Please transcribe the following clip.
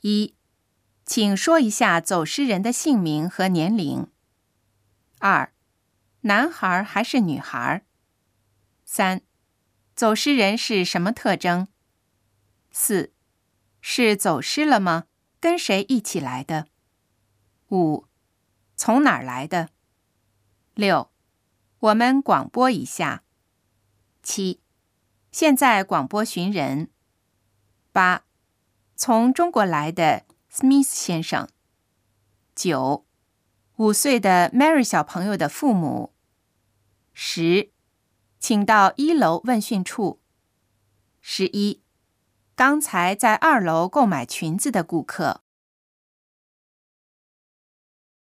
一，请说一下走失人的姓名和年龄。二，男孩还是女孩？三，走失人是什么特征？四，是走失了吗？跟谁一起来的？五，从哪儿来的？六，我们广播一下。七，现在广播寻人。八，从中国来的 Smith 先生。九，五岁的 Mary 小朋友的父母。十，请到一楼问讯处。十一，刚才在二楼购买裙子的顾客。